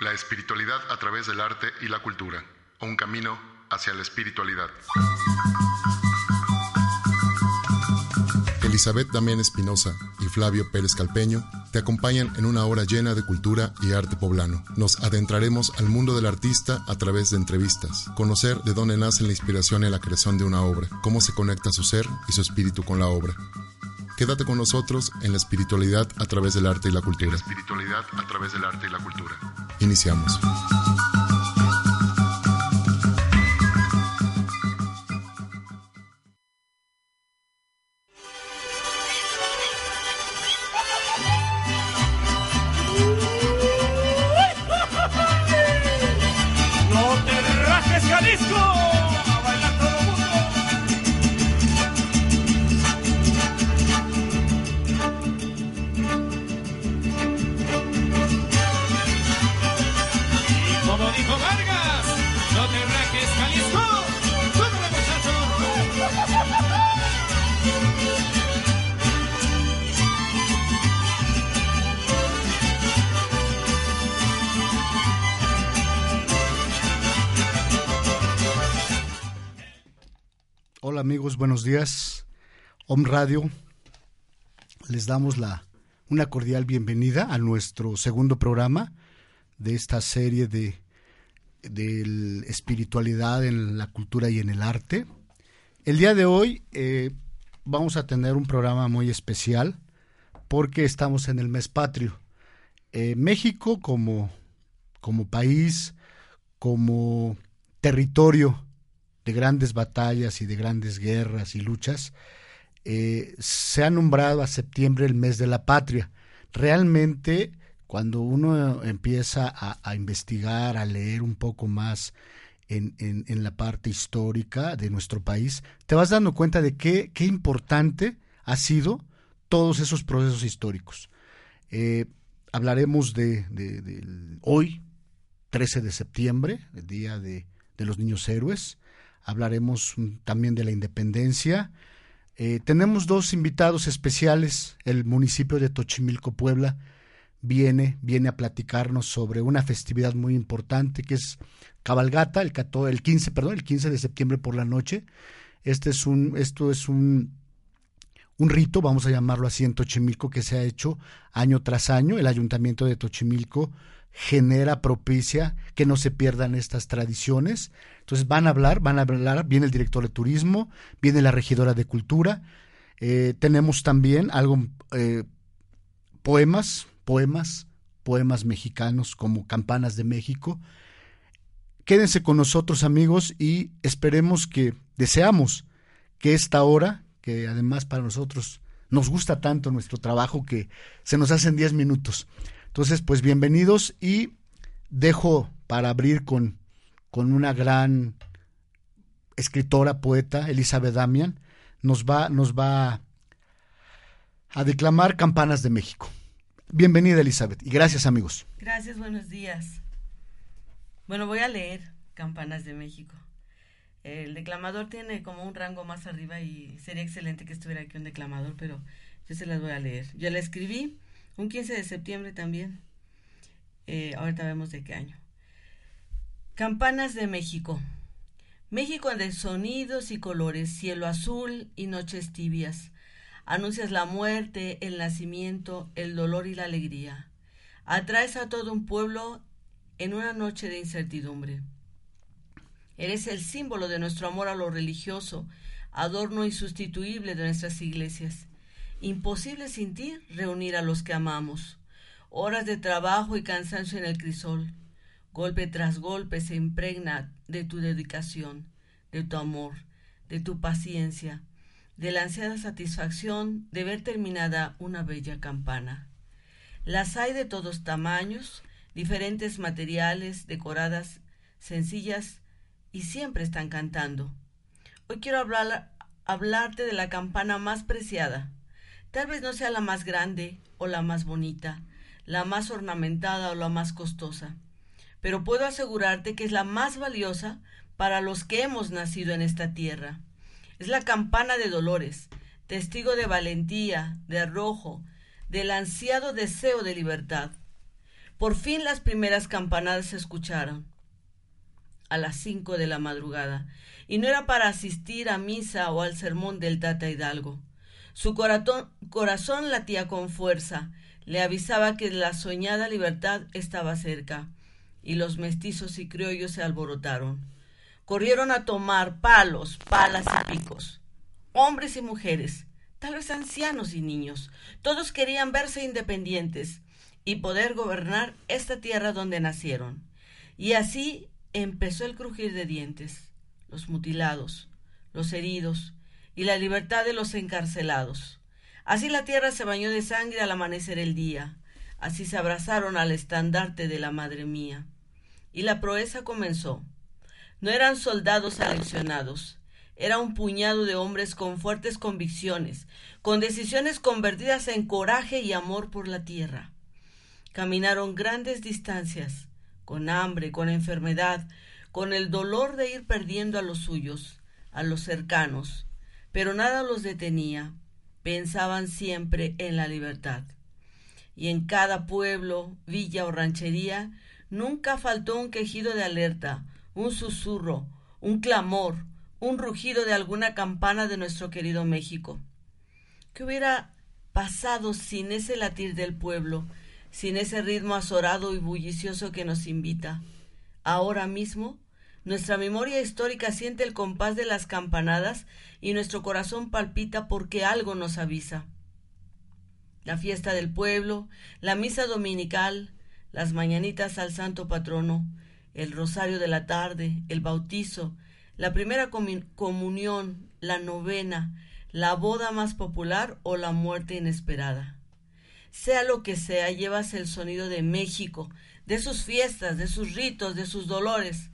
La espiritualidad a través del arte y la cultura. Un camino hacia la espiritualidad. Elizabeth Damián Espinosa y Flavio Pérez Calpeño te acompañan en una hora llena de cultura y arte poblano. Nos adentraremos al mundo del artista a través de entrevistas, conocer de dónde nace la inspiración en la creación de una obra, cómo se conecta su ser y su espíritu con la obra. Quédate con nosotros en la espiritualidad a través del arte y la cultura. La espiritualidad a través del arte y la cultura. Iniciamos. Radio, les damos la, una cordial bienvenida a nuestro segundo programa de esta serie de, de espiritualidad en la cultura y en el arte. El día de hoy eh, vamos a tener un programa muy especial porque estamos en el mes patrio. Eh, México como, como país, como territorio de grandes batallas y de grandes guerras y luchas, eh, se ha nombrado a septiembre el mes de la patria. Realmente, cuando uno empieza a, investigar, a leer un poco más en, la parte histórica de nuestro país, te vas dando cuenta de qué, importante ha sido todos esos procesos históricos. Eh, hablaremos de, hoy, 13 de septiembre, el Día de, de los Niños Héroes, hablaremos también de la independencia. Eh, tenemos dos invitados especiales. El municipio de Tochimilco, Puebla, viene, viene a platicarnos sobre una festividad muy importante que es Cabalgata, el, el 15, perdón, el 15 de septiembre por la noche. Este es un, esto es un, un rito, vamos a llamarlo así en Tochimilco, que se ha hecho año tras año. El ayuntamiento de Tochimilco genera, propicia que no se pierdan estas tradiciones. Entonces van a hablar, van a hablar, viene el director de turismo, viene la regidora de cultura, eh, tenemos también algo, eh, poemas, poemas, poemas mexicanos como Campanas de México. Quédense con nosotros amigos y esperemos que, deseamos que esta hora, que además para nosotros nos gusta tanto nuestro trabajo que se nos hacen 10 minutos, entonces, pues bienvenidos y dejo para abrir con, con una gran escritora, poeta, Elizabeth Damian, nos va, nos va a declamar Campanas de México. Bienvenida, Elizabeth, y gracias, amigos. Gracias, buenos días. Bueno, voy a leer Campanas de México. El declamador tiene como un rango más arriba y sería excelente que estuviera aquí un declamador, pero yo se las voy a leer. Yo la escribí un 15 de septiembre también. Eh, ahorita vemos de qué año. Campanas de México. México de sonidos y colores, cielo azul y noches tibias. Anuncias la muerte, el nacimiento, el dolor y la alegría. Atraes a todo un pueblo en una noche de incertidumbre. Eres el símbolo de nuestro amor a lo religioso, adorno insustituible de nuestras iglesias. Imposible sin ti reunir a los que amamos. Horas de trabajo y cansancio en el crisol. Golpe tras golpe se impregna de tu dedicación, de tu amor, de tu paciencia, de la ansiada satisfacción de ver terminada una bella campana. Las hay de todos tamaños, diferentes materiales, decoradas, sencillas, y siempre están cantando. Hoy quiero hablar, hablarte de la campana más preciada, Tal vez no sea la más grande o la más bonita, la más ornamentada o la más costosa, pero puedo asegurarte que es la más valiosa para los que hemos nacido en esta tierra. Es la campana de dolores, testigo de valentía, de arrojo, del ansiado deseo de libertad. Por fin las primeras campanadas se escucharon a las cinco de la madrugada, y no era para asistir a misa o al sermón del Tata Hidalgo. Su corazón, corazón latía con fuerza, le avisaba que la soñada libertad estaba cerca, y los mestizos y criollos se alborotaron. Corrieron a tomar palos, palas y picos. Hombres y mujeres, tal vez ancianos y niños, todos querían verse independientes y poder gobernar esta tierra donde nacieron. Y así empezó el crujir de dientes, los mutilados, los heridos y la libertad de los encarcelados. Así la tierra se bañó de sangre al amanecer el día, así se abrazaron al estandarte de la madre mía. Y la proeza comenzó. No eran soldados aleccionados, era un puñado de hombres con fuertes convicciones, con decisiones convertidas en coraje y amor por la tierra. Caminaron grandes distancias, con hambre, con enfermedad, con el dolor de ir perdiendo a los suyos, a los cercanos, pero nada los detenía, pensaban siempre en la libertad. Y en cada pueblo, villa o ranchería, nunca faltó un quejido de alerta, un susurro, un clamor, un rugido de alguna campana de nuestro querido México. ¿Qué hubiera pasado sin ese latir del pueblo, sin ese ritmo azorado y bullicioso que nos invita? Ahora mismo, nuestra memoria histórica siente el compás de las campanadas y nuestro corazón palpita porque algo nos avisa. La fiesta del pueblo, la misa dominical, las mañanitas al santo patrono, el rosario de la tarde, el bautizo, la primera comunión, la novena, la boda más popular o la muerte inesperada. Sea lo que sea, llevas el sonido de México, de sus fiestas, de sus ritos, de sus dolores.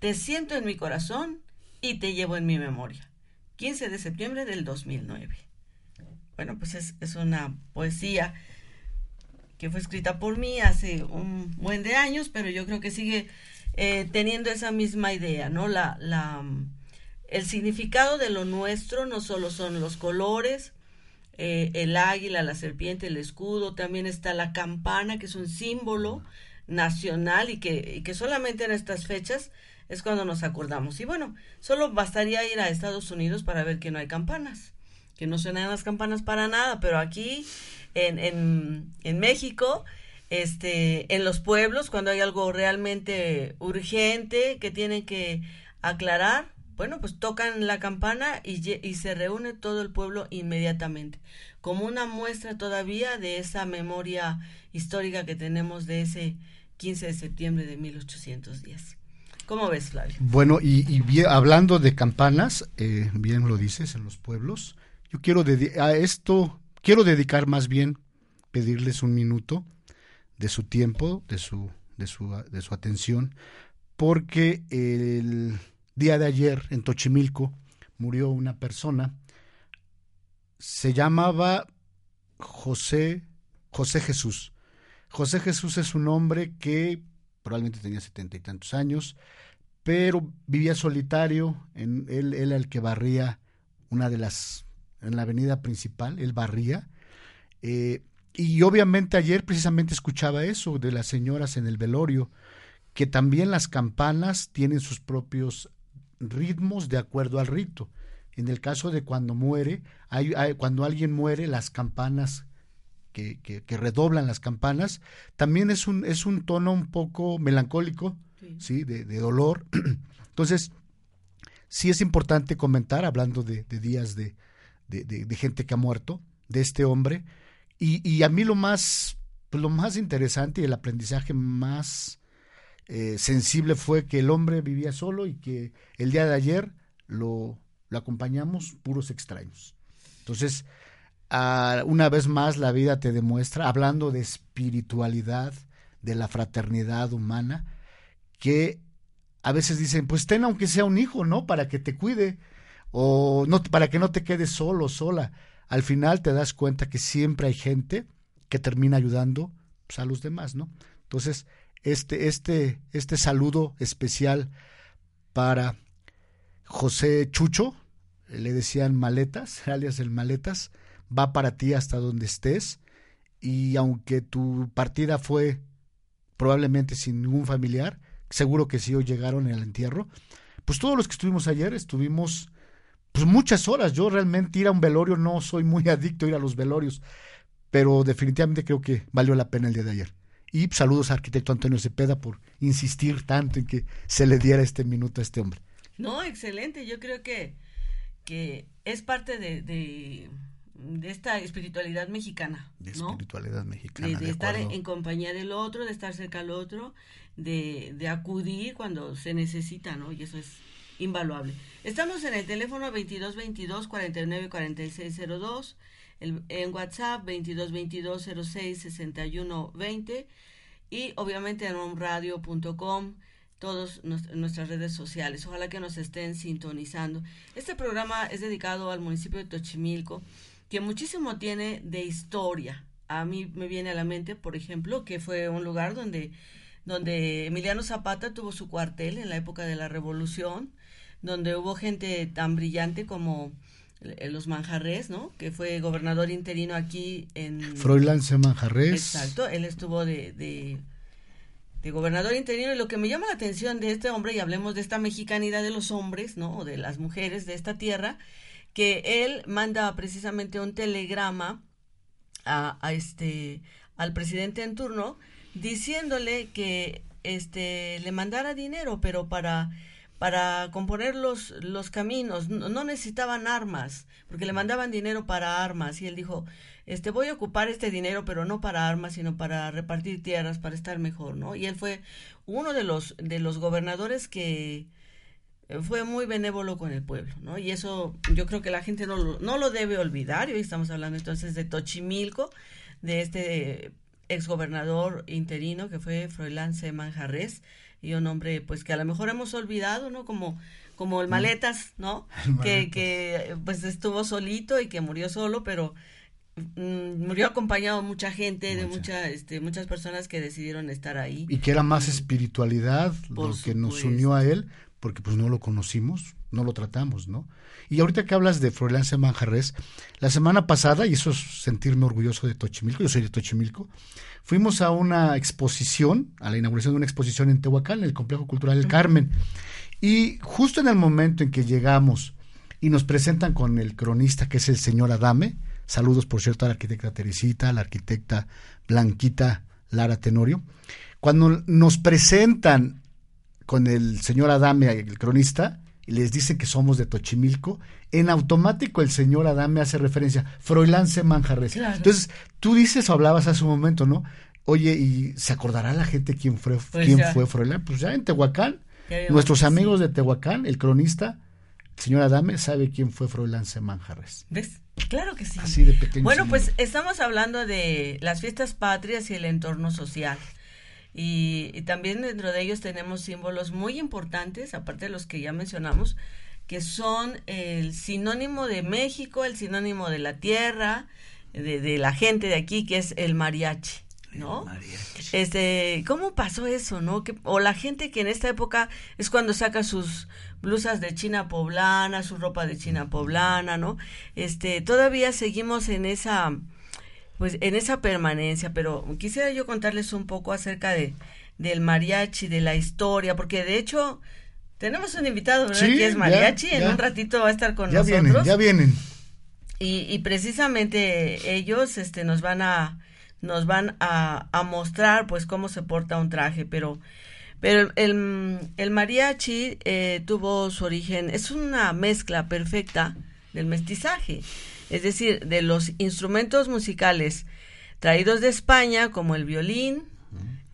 Te siento en mi corazón y te llevo en mi memoria. 15 de septiembre del 2009. Bueno, pues es, es una poesía que fue escrita por mí hace un buen de años, pero yo creo que sigue eh, teniendo esa misma idea, ¿no? La, la, el significado de lo nuestro no solo son los colores, eh, el águila, la serpiente, el escudo, también está la campana, que es un símbolo nacional y que, y que solamente en estas fechas es cuando nos acordamos. Y bueno, solo bastaría ir a Estados Unidos para ver que no hay campanas, que no suenan las campanas para nada, pero aquí en, en, en México este, en los pueblos, cuando hay algo realmente urgente que tienen que aclarar, bueno, pues tocan la campana y, y, se reúne todo el pueblo inmediatamente, como una muestra todavía de esa memoria histórica que tenemos de ese 15 de septiembre de 1810. ¿Cómo ves, Flavio? Bueno, y, hablando de campanas, eh, bien lo dices, en los pueblos, yo quiero a esto, quiero dedicar más bien, pedirles un minuto de su tiempo, de su, de su, de su atención, porque el día de ayer en Tochimilco murió una persona, se llamaba José, José Jesús. José Jesús es un hombre que probablemente tenía setenta y tantos años, pero vivía solitario, en, él, él el que barría una de las, en la avenida principal, él barría, eh, y obviamente ayer precisamente escuchaba eso de las señoras en el velorio, que también las campanas tienen sus propios ritmos de acuerdo al rito. En el caso de cuando muere, hay, cuando alguien muere, las campanas que, que, redoblan las campanas, también es un, es un tono un poco melancólico, sí, De, de, dolor. Entonces, sí es importante comentar, hablando de, de días de, de, gente que ha muerto, de este hombre, y, a mí lo más, pues, lo más interesante y el aprendizaje más eh, sensible fue que el hombre vivía solo y que el día de ayer lo, lo acompañamos puros extraños. Entonces, una vez más la vida te demuestra, hablando de espiritualidad, de la fraternidad humana, que a veces dicen, pues ten aunque sea un hijo, ¿no? Para que te cuide o no, para que no te quedes solo, sola al final te das cuenta que siempre hay gente que termina ayudando pues, a los demás, ¿no? Entonces, este, este, este saludo especial para José Chucho, le decían maletas, alias el maletas, va para ti hasta donde estés y aunque tu partida fue probablemente sin ningún familiar, seguro que sí hoy llegaron el entierro. Pues todos los que estuvimos ayer estuvimos pues muchas horas. Yo realmente ir a un velorio no soy muy adicto a ir a los velorios, pero definitivamente creo que valió la pena el día de ayer. Y saludos al arquitecto Antonio Cepeda por insistir tanto en que se le diera este minuto a este hombre. No, excelente. Yo creo que, que es parte de, de, esta espiritualidad mexicana. De espiritualidad mexicana. De, estar en, compañía del otro, de estar cerca al otro, de, de acudir cuando se necesita, ¿no? Y eso es invaluable. Estamos en el teléfono 2222 49 46 02, en WhatsApp 2222 06 61 20 y obviamente en omradio.com todas nuestras redes sociales. Ojalá que nos estén sintonizando. Este programa es dedicado al municipio de Tochimilco, que muchísimo tiene de historia. A mí me viene a la mente, por ejemplo, que fue un lugar donde, donde Emiliano Zapata tuvo su cuartel en la época de la Revolución, donde hubo gente tan brillante como eh, los Manjarres, ¿no? Que fue gobernador interino aquí en... Froilán C. Manjarres. Exacto, él estuvo de, de, de, gobernador interino y lo que me llama la atención de este hombre, y hablemos de esta mexicanidad de los hombres, ¿no? O de las mujeres de esta tierra, que él manda precisamente un telegrama a, a este al presidente en turno diciéndole que este le mandara dinero, pero para para componer los, los caminos, no, necesitaban armas, porque le mandaban dinero para armas, y él dijo, este voy a ocupar este dinero, pero no para armas, sino para repartir tierras, para estar mejor, ¿no? Y él fue uno de los, de los gobernadores que fue muy benévolo con el pueblo, ¿no? Y eso yo creo que la gente no lo, no lo debe olvidar, y hoy estamos hablando entonces de Tochimilco, de este exgobernador interino que fue Froilán C. Manjarres, y un hombre pues que a lo mejor hemos olvidado, ¿no? Como como el Maletas, ¿no? Que, que pues estuvo solito y que murió solo, pero mm, murió acompañado de mucha gente, de mucha, este, muchas personas que decidieron estar ahí. Y que era más espiritualidad lo que nos unió a él, porque pues no lo conocimos, no lo tratamos, ¿no? Y ahorita que hablas de Florence Manjarres, la semana pasada, y eso es sentirme orgulloso de Tochimilco, yo soy de Tochimilco, fuimos a una exposición, a la inauguración de una exposición en Tehuacán, en el Complejo Cultural del Carmen. Y justo en el momento en que llegamos y nos presentan con el cronista, que es el señor Adame, saludos por cierto a la arquitecta Teresita, a la arquitecta Blanquita Lara Tenorio, cuando nos presentan con el señor Adame, el cronista, y les dicen que somos de Tochimilco, en automático el señor Adame hace referencia, Froilán C. Manjarres. Entonces, tú dices o hablabas hace un momento, ¿no? Oye, ¿y se acordará la gente quién fue, pues quién fue Froilán? Pues ya en Tehuacán, nuestros amigos de Tehuacán, el cronista, el señor Adame, sabe quién fue Froilán C. Manjarres. ¿Ves? Claro que sí. Así de pequeño. Bueno, pues estamos hablando de las fiestas patrias y el entorno social. Y, también dentro de ellos tenemos símbolos muy importantes, aparte de los que ya mencionamos, que son el sinónimo de México, el sinónimo de la tierra, de, la gente de aquí, que es el mariachi. ¿no? Este, ¿cómo pasó eso, no? Que, o la gente que en esta época es cuando saca sus blusas de China poblana, su ropa de China poblana, ¿no? Este, todavía seguimos en esa pues en esa permanencia, pero quisiera yo contarles un poco acerca de del mariachi, de la historia, porque de hecho tenemos un invitado, ¿verdad? que es mariachi, en un ratito va a estar con ya Vienen, ya vienen. Y, y precisamente ellos este nos van a nos van a, a mostrar pues cómo se porta un traje, pero pero el, el mariachi eh, tuvo su origen, es una mezcla perfecta del mestizaje es decir, de los instrumentos musicales traídos de España, como el violín,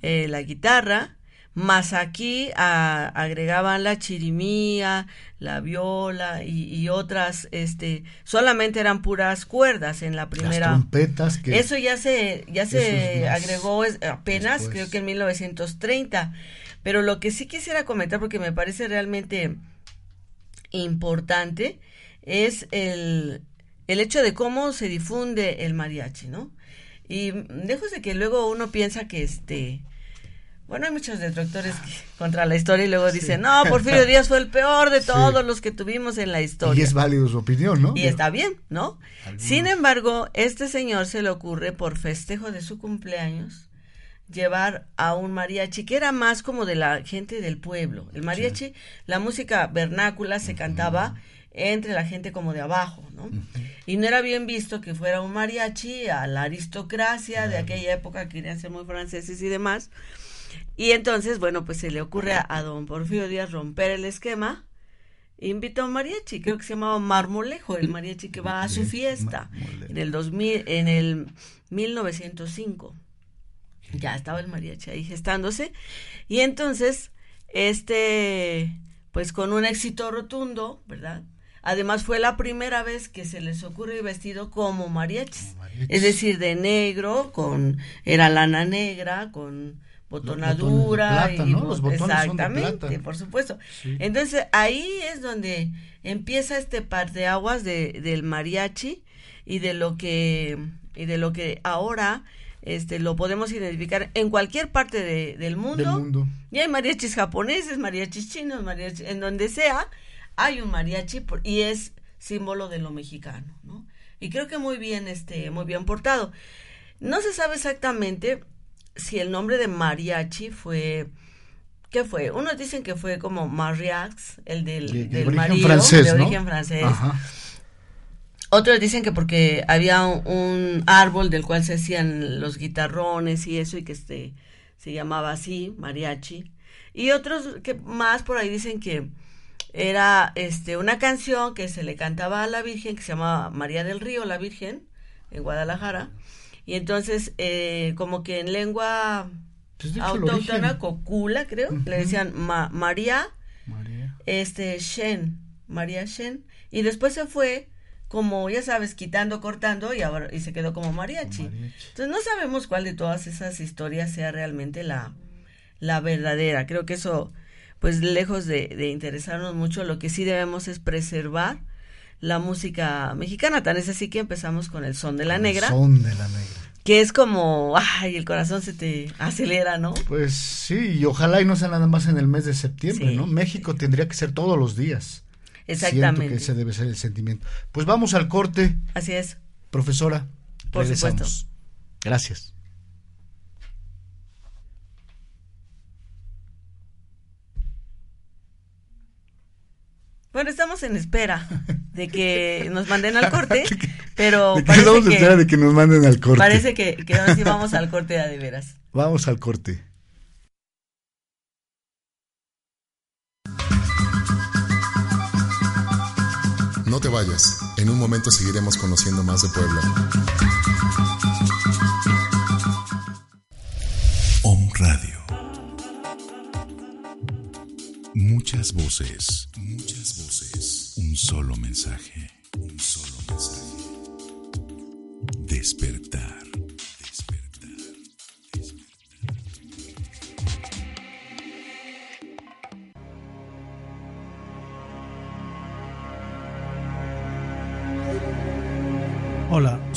eh, la guitarra, más aquí agregaban la chirimía, la viola y, otras, este, solamente eran puras cuerdas en la primera. Las trompetas que eso ya se, ya se agregó apenas, creo que en 1930. Pero lo que sí quisiera comentar, porque me parece realmente importante, es el, el hecho de cómo se difunde el mariachi, ¿no? Y lejos de que luego uno piensa que este... Bueno, hay muchos detractores contra la historia y luego dicen, no, Porfirio Díaz fue el peor de todos los que tuvimos en la historia. Y es válido su opinión, ¿no? Y está bien, ¿no? Sin embargo, este señor se le ocurre por festejo de su cumpleaños, llevar a un mariachi que era más como de la gente del pueblo. El mariachi, la música vernácula se cantaba entre la gente como de abajo, ¿no? Y no era bien visto que fuera un mariachi a la aristocracia de aquella época, querían ser muy franceses y demás. Y entonces, bueno, pues se le ocurre a, don Porfirio Díaz romper el esquema. Invita a un mariachi, creo que se llamaba Marmolejo, el mariachi que va a su fiesta en el 2000, en el 1905. Ya estaba el mariachi ahí gestándose. Y entonces, este, pues con un éxito rotundo, ¿verdad? Además fue la primera vez que se les ocurre vestido como mariachis. Es decir, de negro, con, era lana negra, con botonadura. y, Los botones exactamente, por supuesto. Entonces ahí es donde empieza este parteaguas de, del mariachi y de lo que, y de lo que ahora este lo podemos identificar en cualquier parte del mundo. Y hay mariachis japoneses, mariachis chinos, mariachis, en donde sea, hay un mariachi y es símbolo de lo mexicano, ¿no? Y creo que muy bien, este, muy bien portado. No se sabe exactamente si el nombre de mariachi fue, ¿qué fue? Unos dicen que fue como mariax, el del, de, origen francés, de origen francés. Otros dicen que porque había un, árbol del cual se hacían los guitarrones y eso y que este se llamaba así, mariachi. Y otros que más por ahí dicen que era este una canción que se le cantaba a la Virgen que se llamaba María del Río, la Virgen, en Guadalajara. Y entonces, eh, como que en lengua pues autóctona, cocula, creo, le decían María, este, Shen, María Shen. Y después se fue como ya sabes, quitando, cortando y ahora y se quedó como mariachi. Entonces no sabemos cuál de todas esas historias sea realmente la, la verdadera. Creo que eso pues lejos de, de, interesarnos mucho, lo que sí debemos es preservar la música mexicana. Tan es así que empezamos con el son de la negra. Son de la negra. Que es como, ay, el corazón se te acelera, ¿no? Pues sí, y ojalá y no sea nada más en el mes de septiembre, ¿no? México tendría que ser todos los días. Exactamente. Siento que ese debe ser el sentimiento. Pues vamos al corte. Así es. Profesora, Por supuesto. Gracias. Bueno, estamos en espera de que nos manden al corte, pero ¿De parece estamos en espera de que nos manden al corte. Parece que, que ahora sí vamos al corte de veras. Vamos al corte. No te vayas, en un momento seguiremos conociendo más de Puebla. Om Radio. Muchas voces, muchas voces. Un solo mensaje, un solo mensaje. Despertar.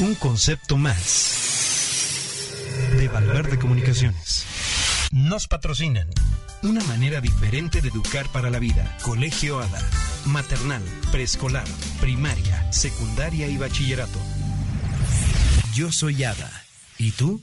Un concepto más de Valverde Comunicaciones. Nos patrocinan. Una manera diferente de educar para la vida. Colegio ADA. Maternal, preescolar, primaria, secundaria y bachillerato. Yo soy ADA. ¿Y tú?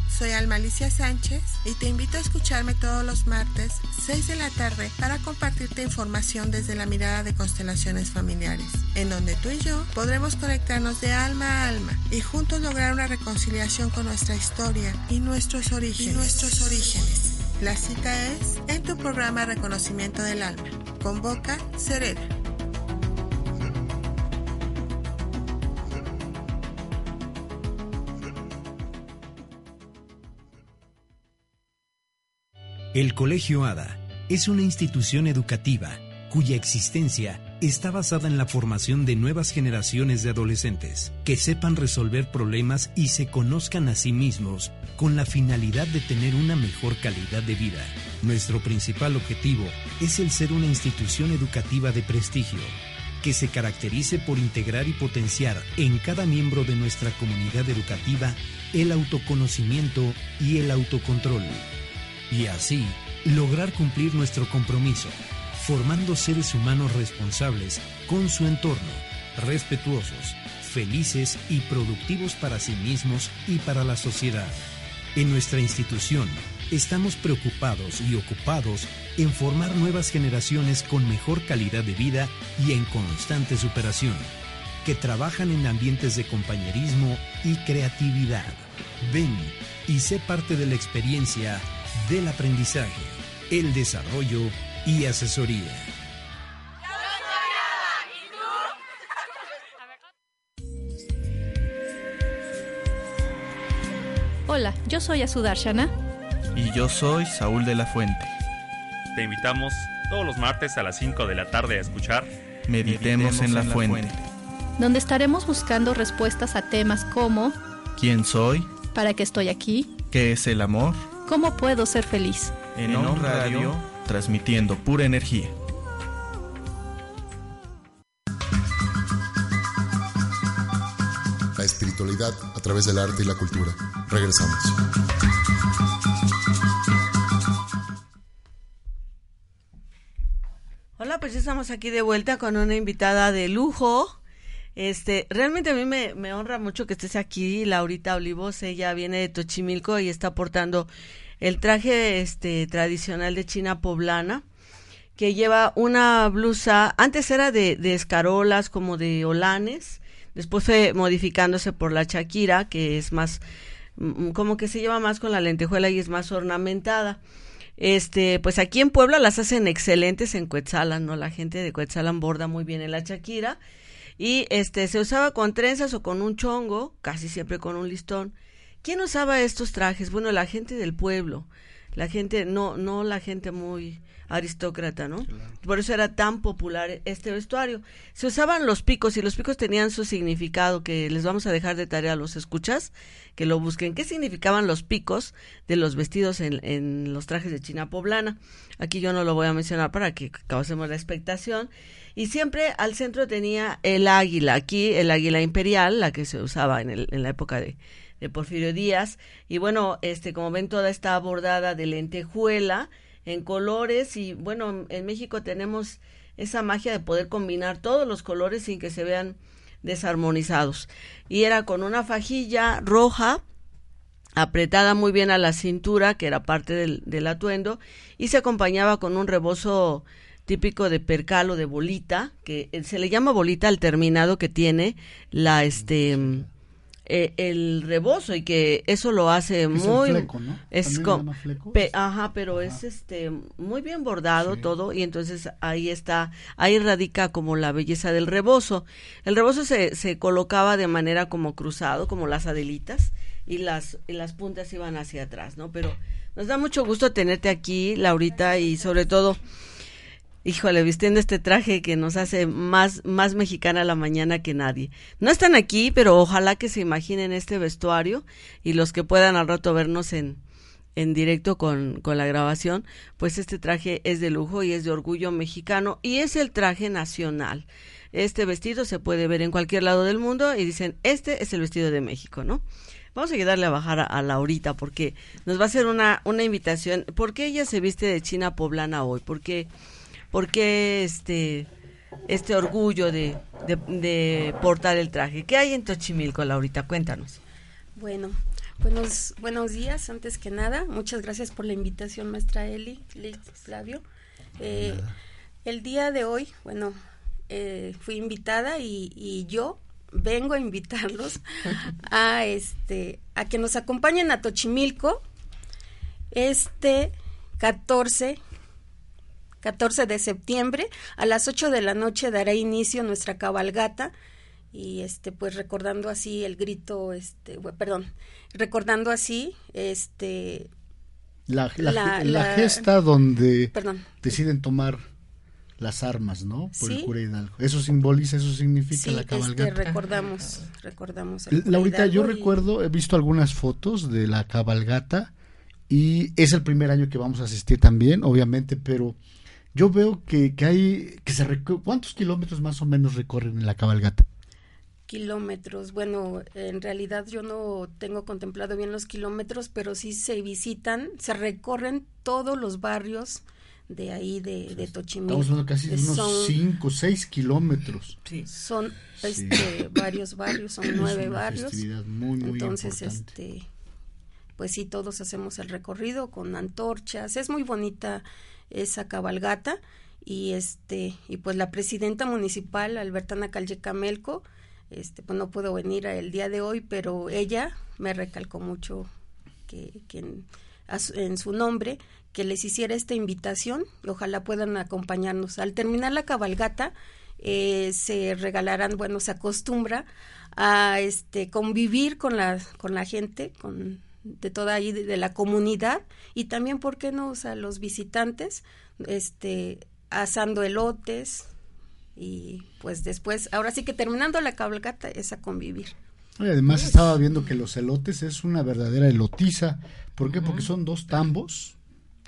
Soy Almalicia Sánchez y te invito a escucharme todos los martes 6 de la tarde para compartirte información desde la mirada de constelaciones familiares, en donde tú y yo podremos conectarnos de alma a alma y juntos lograr una reconciliación con nuestra historia y nuestros orígenes. Y nuestros orígenes. La cita es en tu programa Reconocimiento del Alma. Convoca Cereda. El Colegio ADA es una institución educativa cuya existencia está basada en la formación de nuevas generaciones de adolescentes que sepan resolver problemas y se conozcan a sí mismos con la finalidad de tener una mejor calidad de vida. Nuestro principal objetivo es el ser una institución educativa de prestigio que se caracterice por integrar y potenciar en cada miembro de nuestra comunidad educativa el autoconocimiento y el autocontrol y así lograr cumplir nuestro compromiso, formando seres humanos responsables con su entorno, respetuosos, felices y productivos para sí mismos y para la sociedad. En nuestra institución estamos preocupados y ocupados en formar nuevas generaciones con mejor calidad de vida y en constante superación, que trabajan en ambientes de compañerismo y creatividad. Ven y sé parte de la experiencia del aprendizaje, el desarrollo y asesoría. Hola, yo soy Azudarshana. Y yo soy Saúl de la Fuente. Te invitamos todos los martes a las 5 de la tarde a escuchar Meditemos, en, la, fuente, donde estaremos buscando respuestas a temas como ¿Quién soy? ¿Para qué estoy aquí? ¿Qué es el amor? ¿Cómo puedo ser feliz? En, On Radio, transmitiendo pura energía. La espiritualidad a través del arte y la cultura. Regresamos. Hola, pues ya estamos aquí de vuelta con una invitada de lujo. Este, realmente a mí me, me honra mucho que estés aquí, Laurita Olivos. Ella viene de Tochimilco y está portando el traje este tradicional de China poblana que lleva una blusa, antes era de, de escarolas como de olanes, después fue modificándose por la Shakira, que es más, mm, como que se lleva más con la lentejuela y es más ornamentada. Este, pues aquí en Puebla las hacen excelentes en Cuetzalan, ¿no? La gente de Cuetzalan borda muy bien en la Shakira. Y este, se usaba con trenzas o con un chongo, casi siempre con un listón. ¿Quién usaba estos trajes? Bueno, la gente del pueblo, la gente, no, no la gente muy aristócrata, ¿no? Por eso era tan popular este vestuario. Se usaban los picos y los picos tenían su significado que les vamos a dejar de tarea a los escuchas, que lo busquen. ¿Qué significaban los picos de los vestidos en, en los trajes de China poblana? Aquí yo no lo voy a mencionar para que causemos la expectación. Y siempre al centro tenía el águila, aquí el águila imperial, la que se usaba en, el, en la época de, de Porfirio Díaz. Y bueno, este, como ven, toda está bordada de lentejuela en colores y bueno, en México tenemos esa magia de poder combinar todos los colores sin que se vean desarmonizados. Y era con una fajilla roja apretada muy bien a la cintura, que era parte del, del atuendo, y se acompañaba con un rebozo típico de percal o de bolita, que eh, se le llama bolita al terminado que tiene la este eh, el rebozo y que eso lo hace Es muy fleco, ¿no? es ¿También le co- llama fleco? pe- ajá pero es este muy bien bordado todo y entonces ahí está ahí radica como la belleza del rebozo el rebozo se, se colocaba de manera como cruzado como las adelitas y las y las puntas iban hacia atrás no pero nos da mucho gusto tenerte aquí Laurita y sobre todo Híjole, vistiendo este traje que nos hace más, más mexicana la mañana que nadie. No están aquí, pero ojalá que se imaginen este vestuario y los que puedan al rato vernos en, en directo con, con la grabación, pues este traje es de lujo y es de orgullo mexicano y es el traje nacional. Este vestido se puede ver en cualquier lado del mundo y dicen, este es el vestido de México, ¿no? Vamos a ayudarle a bajar a, a Laurita porque nos va a hacer una, una invitación. ¿Por qué ella se viste de China poblana hoy? Porque ¿Por qué este, este orgullo de, de, de portar el traje? ¿Qué hay en Tochimilco, Laurita? Cuéntanos. Bueno, buenos, buenos días, antes que nada. Muchas gracias por la invitación, maestra Eli, Liz, Flavio. Eh, el día de hoy, bueno, eh, fui invitada y, y yo vengo a invitarlos a este a que nos acompañen a Tochimilco este 14 14 de septiembre a las 8 de la noche dará inicio nuestra cabalgata y este pues recordando así el grito este perdón recordando así este La, la- La- la la- gesta donde Perdón. deciden tomar las armas, ¿no? Por Sí. el cura Hidalgo. Eso simboliza, eso significa sí la este, cabalgata. recordamos recordamos cura Laurita, yo y- recuerdo, he visto algunas fotos de la cabalgata y es el primer año que vamos a asistir también, obviamente, pero yo veo que, que hay, que se ¿cuántos kilómetros más o menos recorren en la cabalgata? kilómetros. Bueno, en realidad yo no tengo contemplado bien los kilómetros, pero sí se visitan, se recorren todos los barrios de ahí de, de Tochimilco. Estamos hablando casi de unos son, 5, 6 kilómetros. son Sí. este, varios barrios, son Es nueve una barrios. muy, muy Entonces, importante. este, pues sí, todos hacemos el recorrido con antorchas. Es muy bonita esa cabalgata y este y pues la presidenta municipal Albertana Callecamelco este pues no pudo venir el día de hoy pero ella me recalcó mucho que, en su nombre que les hiciera esta invitación. Y ojalá puedan acompañarnos. Al terminar la cabalgata eh, se regalarán bueno se acostumbra a este convivir con la con la gente con de toda ahí de, de la comunidad y también por qué no o sea los visitantes este asando elotes y pues después ahora sí que terminando la cabalgata es a convivir Y además estaba viendo que los elotes es una verdadera elotiza. ¿Por qué? Porque son dos tambos.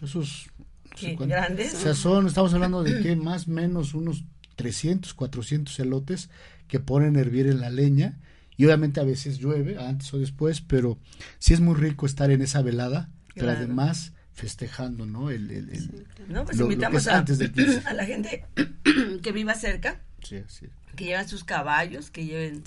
Esos no sé Qué cuánto- grandes. O sea, son, estamos hablando de que más o menos unos 300, 400 elotes que ponen a hervir en la leña. Y obviamente a veces llueve, antes o después, pero sí es muy rico estar en esa velada, pero Claro. además festejando, ¿no? El, el- el- No, pues lo- lo que invitamos es a, antes del 15. a la gente que viva cerca, Sí, sí. que lleven sus caballos, que lleven,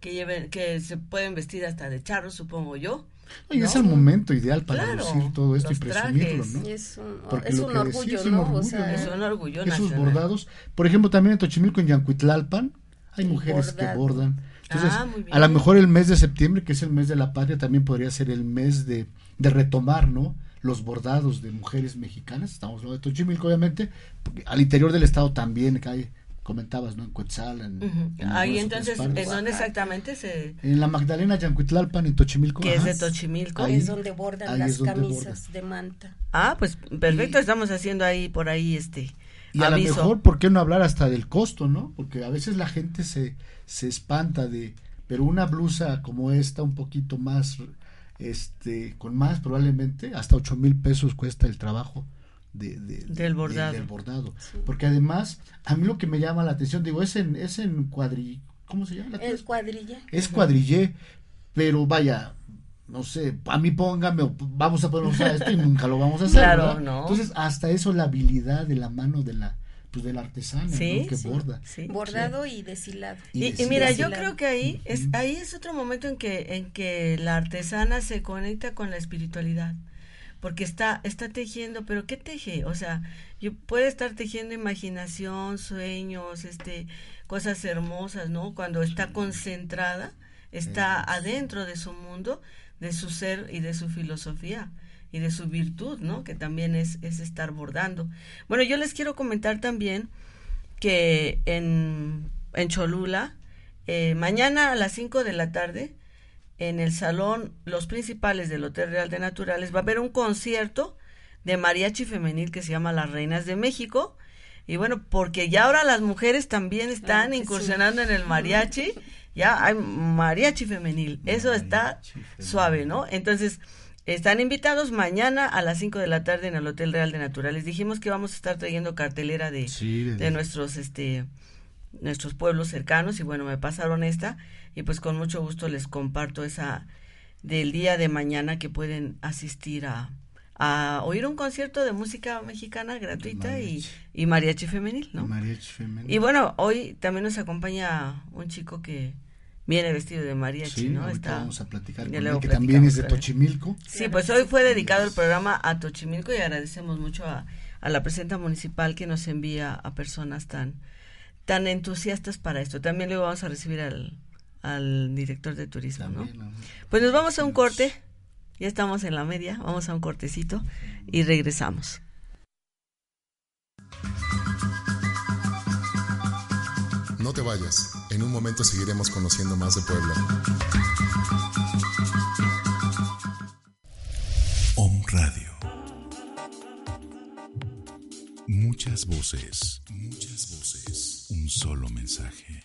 que lleven, que se pueden vestir hasta de charros, supongo yo. Y es ¿no? el momento ideal para Claro, lucir todo esto y presumirlo, trajes. ¿no? Es un- Porque es lo un que orgullo, es un ¿no? O orgullo, sea, es un orgullo Esos nacional. bordados. Por ejemplo, también en Tochimilco, en Yancuitlalpan, hay mujeres que bordado. bordan. Entonces, Ah, a lo mejor el mes de septiembre, que es el mes de la patria, también podría ser el mes de, de retomar, ¿no? Los bordados de mujeres mexicanas. Estamos hablando de Tochimilco, obviamente. Porque al interior del estado también, que hay, comentabas, ¿no? En Cuetzal, en, Ujú. en Ahí entonces, ¿en dónde exactamente se...? En la Magdalena, Yancuitlalpan, en Tochimilco. Que es de Tochimilco. Ahí- es donde bordan las camisas de manta Ah, pues perfecto, estamos haciendo ahí, por ahí, este, Y a lo mejor, ¿por qué no hablar hasta del costo, no? Porque a veces la gente se, se espanta de, pero una blusa como esta, un poquito más, este, con más probablemente, hasta ocho mil pesos cuesta el trabajo de, de- de- Del de- bordado. del bordado. Porque además, a mí lo que me llama la atención, digo, es en, es en cuadri, ¿cómo se llama? la el cosa? cuadrilla Es cuadrillé, pero vaya, no sé, a mí póngame, o vamos a ponernos a esto y nunca lo vamos a hacer. Claro, ¿verdad? no. Entonces, hasta eso, la habilidad de la mano de la, pues de la artesana, Sí, ¿no? Que sí, borda. sí. bordado y deshilado Y Y, y mira, yo creo que ahí es ahí es otro momento en que en que la artesana se conecta con la espiritualidad, porque está, está tejiendo, pero ¿qué teje? O sea, yo puede estar tejiendo imaginación, sueños, este, cosas hermosas, ¿no? Cuando está concentrada, está adentro de su mundo, de su ser y de su filosofía y de su virtud, ¿no? Que también es, es estar bordando. Bueno, yo les quiero comentar también que en, en Cholula, eh, mañana a las 5 de la tarde, en el salón Los Principales del Hotel Real de Naturales, va a haber un concierto de mariachi femenil que se llama Las Reinas de México. Y bueno, porque ya ahora las mujeres también están incursionando en el mariachi, ya hay mariachi femenil, eso está suave, ¿no? Entonces, están invitados mañana a las 5 de la tarde en el Hotel Real de Naturales. Dijimos que vamos a estar trayendo cartelera de, de nuestros este nuestros pueblos cercanos y bueno, me pasaron esta y pues con mucho gusto les comparto esa del día de mañana que pueden asistir a, a oír un concierto de música mexicana gratuita y, y mariachi femenil, ¿no? Mariachi femenil. Y bueno, hoy también nos acompaña un chico que viene vestido de mariachi, Sí, ¿no? ahorita vamos a platicar con él, que también es de Tochimilco. Sí, pues hoy fue dedicado el programa a Tochimilco y agradecemos mucho a, a la presidenta municipal que nos envía a personas tan tan entusiastas para esto. También luego vamos a recibir al, al director de turismo, ¿no? Pues nos vamos a un corte, ya estamos en la media, vamos a un cortecito y regresamos. No te vayas, en un momento seguiremos conociendo más de Puebla. Om Radio. Muchas voces, muchas voces. Un solo mensaje,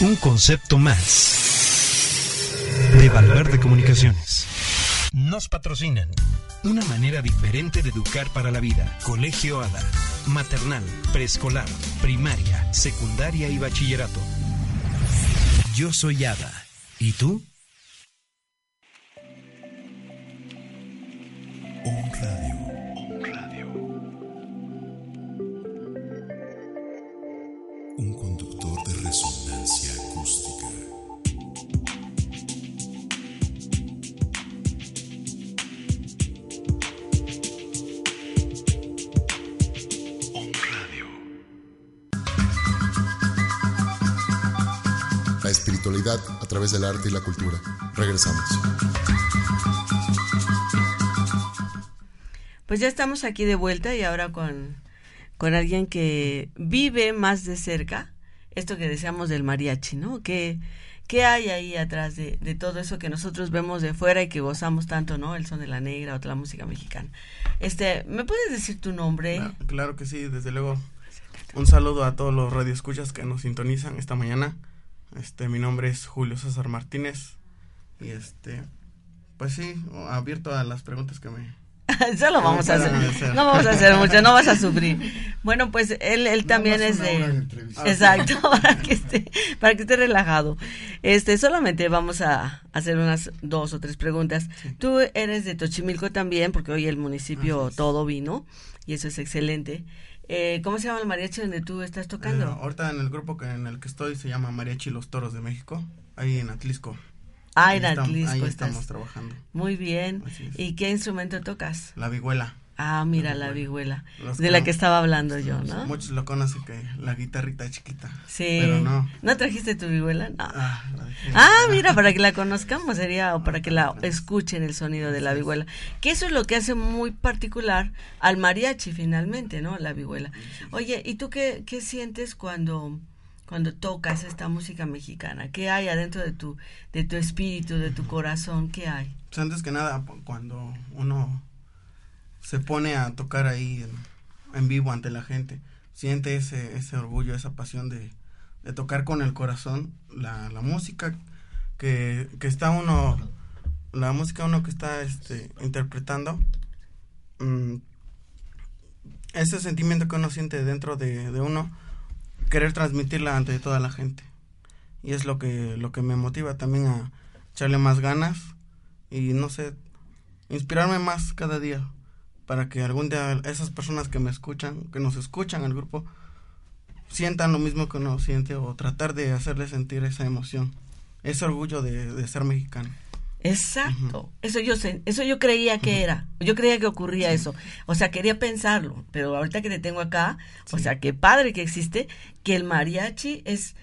Un concepto más de Valverde Comunicaciones. Nos patrocinan. Una manera diferente de educar para la vida. Colegio ADA. Maternal, preescolar, primaria, secundaria y bachillerato. Yo soy Ada. ¿Y tú? Radio. Radio. Través del arte y la cultura. Regresamos. Pues ya estamos aquí de vuelta y ahora con, con alguien que vive más de cerca esto que decíamos del mariachi, ¿no? ¿Qué, qué hay ahí atrás de, de todo eso que nosotros vemos de fuera y que gozamos tanto, ¿no? El son de la negra, otra música mexicana. Este, ¿me puedes decir tu nombre? Claro, claro que sí, desde luego. Un saludo a todos los radioescuchas que nos sintonizan esta mañana. Este, mi nombre es Julio César Martínez y este, pues sí, abierto a las preguntas que me Eso lo vamos a hacer. No vamos a hacer mucho, no vas a sufrir. Bueno, pues él, él también es de... Exacto, para que esté, para que esté relajado. Este, solamente vamos a hacer unas dos o tres preguntas. Tú eres de Tochimilco también, porque hoy el municipio todo vino, y eso es excelente. Eh, ¿Cómo se llama el mariachi donde tú estás tocando? Eh, ahorita en el grupo que en el que estoy se llama Mariachi Los Toros de México, ahí en Atlisco. Ah, en Atlisco Ahí estás. estamos trabajando. Muy bien. ¿Y qué instrumento tocas? La vihuela. Ah, mira, la vihuela. Los De la que- estaba hablando yo, ¿no? Muchos lo conocen que la guitarrita chiquita. Sí. Pero no. trajiste tu vihuela? No. Ah. Ah, mira, para que la conozcamos sería, o para que la escuchen el sonido de la vihuela. Que eso es lo que hace muy particular al mariachi finalmente, ¿no? La vihuela. Oye, ¿y tú qué, qué sientes cuando, cuando tocas esta música mexicana? ¿Qué hay adentro de tu, de tu espíritu, de tu corazón? ¿Qué hay? Pues antes que nada, cuando uno se pone a tocar ahí en, en vivo ante la gente, siente ese, ese orgullo, esa pasión de, de tocar con el corazón la, la música que, que está uno, la música uno que está este, interpretando, mm, ese sentimiento que uno siente dentro de, de uno, querer transmitirla ante toda la gente. Y es lo que, lo que me motiva también a echarle más ganas y no sé, inspirarme más cada día para que algún día esas personas que me escuchan, que nos escuchan al grupo, sientan lo mismo que uno siente o tratar de hacerles sentir esa emoción, ese orgullo de, de ser mexicano. Exacto. Eso yo sé, eso yo creía que era. Yo creía que ocurría eso. O sea, quería pensarlo, pero ahorita que te tengo acá, o sea, qué padre que existe que el mariachi es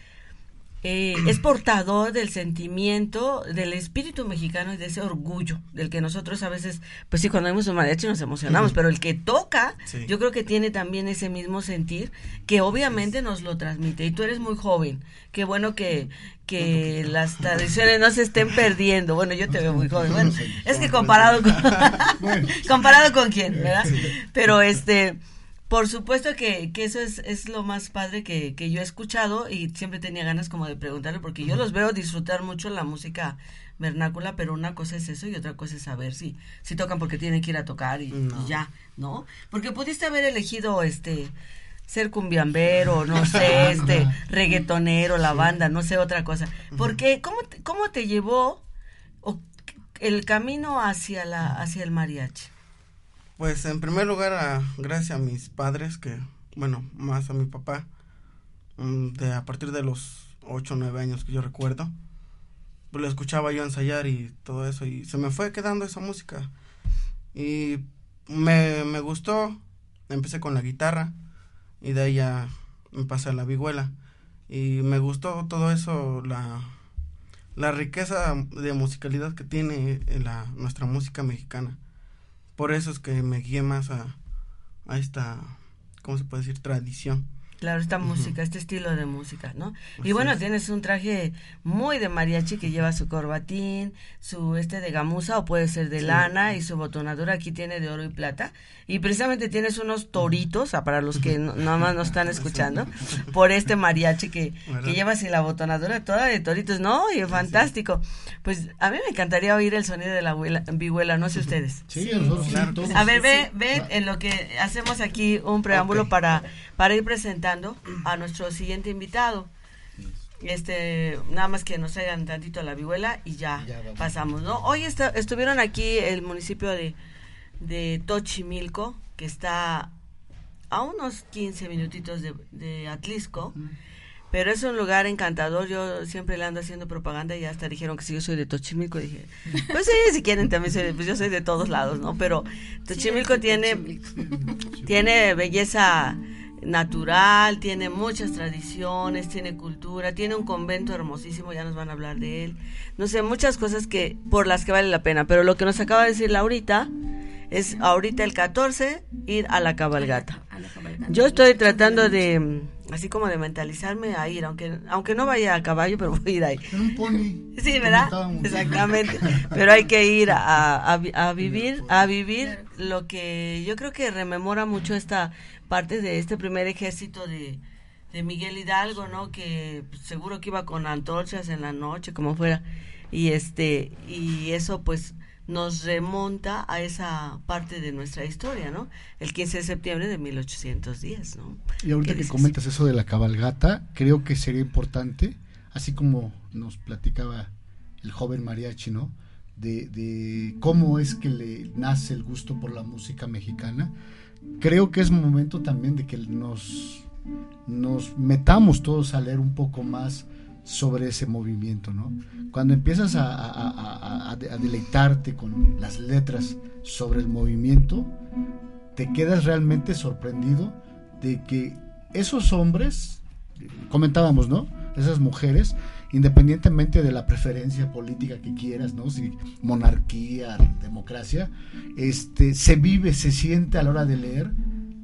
eh, es portador del sentimiento, del espíritu mexicano y de ese orgullo, del que nosotros a veces, pues sí, cuando vemos un mariachi nos emocionamos, pero el que toca, Sí. yo creo que tiene también ese mismo sentir, que obviamente nos lo transmite. Y tú eres muy joven, qué bueno que, que las tradiciones no se estén perdiendo. Bueno, yo te veo muy joven. Bueno, es que comparado con, comparado con quién, ¿verdad? Pero este... Por supuesto que, que eso es, es lo más padre que, que yo he escuchado y siempre tenía ganas como de preguntarle porque yo los veo disfrutar mucho la música vernácula, pero una cosa es eso y otra cosa es saber si, si tocan porque tienen que ir a tocar y, y ya, ¿no? Porque pudiste haber elegido este ser cumbiambero, no sé, este reggaetonero, la banda, no sé otra cosa. Porque ¿cómo te, cómo te llevó o el camino hacia la hacia el mariachi? Pues en primer lugar, a- gracias a mis padres, que, bueno, más a mi papá, mm, de a partir de los 8 o 9 años que yo recuerdo, pues lo escuchaba yo ensayar y todo eso, y se me fue quedando esa música. Y me, me gustó, empecé con la guitarra, y de ahí ya me pasé a la vihuela. Y me gustó todo eso, la, la riqueza de musicalidad que tiene eh, la, nuestra música mexicana. Por eso es que me guié más a, a esta, ¿cómo se puede decir? Tradición. Claro, esta música, este estilo de música, ¿no? y bueno, es. tienes un traje muy de mariachi que lleva su corbatín, su este de gamuza o puede ser de Sí. lana y su botonadura aquí tiene de oro y plata. Y precisamente tienes unos toritos, ah, para los que no- nada más nos están escuchando, por este mariachi que, que llevas y la botonadura toda de toritos. No, y fantástico. Pues a mí me encantaría oír el sonido de la abuela, vihuela, no sé ustedes. Sí, nosotros Claro. todos. A ver, ve, ve en lo que hacemos aquí un preámbulo para, para ir presentando a nuestro siguiente invitado. Este, nada más que nos hagan tantito a la vihuela y ya, pasamos, ¿no? Hoy está- estuvieron aquí el municipio de, de Tochimilco, que está a unos 15 minutitos de, de Atlisco. Pero es un lugar encantador, yo siempre le ando haciendo propaganda y hasta dijeron que si yo soy de Tochimilco, dije, pues sí, si quieren también soy, de- pues yo soy de todos lados, ¿no? Pero Tochimilco tiene, tiene belleza natural, tiene muchas tradiciones, tiene cultura, tiene un convento hermosísimo, ya nos van a hablar de él. No sé, muchas cosas que por las que vale la pena, pero lo que nos acaba de decir Laurita es ahorita el 14 ir a la cabalgata. A la cabalgata. Yo estoy tratando de así como de mentalizarme a ir, aunque aunque no vaya a caballo, pero voy a ir ahí. En un pony. Sí, ¿verdad? Exactamente. Pero hay que ir a, a vivir, a vivir lo que yo creo que rememora mucho esta parte de este primer ejército de, de Miguel Hidalgo, ¿no? Que pues, seguro que iba con antorchas en la noche, como fuera. Y este, y eso pues nos remonta a esa parte de nuestra historia, ¿no? El 15 de septiembre de 1810, ¿no? Y ahorita que comentas eso de la cabalgata, creo que sería importante, así como nos platicaba el joven mariachi, ¿no? De, cómo es que le nace el gusto por la música mexicana. Creo que es momento también de que nos, nos metamos todos a leer un poco más sobre ese movimiento, ¿no? Cuando empiezas a, deleitarte con las letras sobre el movimiento, te quedas realmente sorprendido de que esos hombres, comentábamos, ¿no? Esas mujeres, independientemente de la preferencia política que quieras, ¿no? Si monarquía, democracia, este, se vive, se siente a la hora de leer,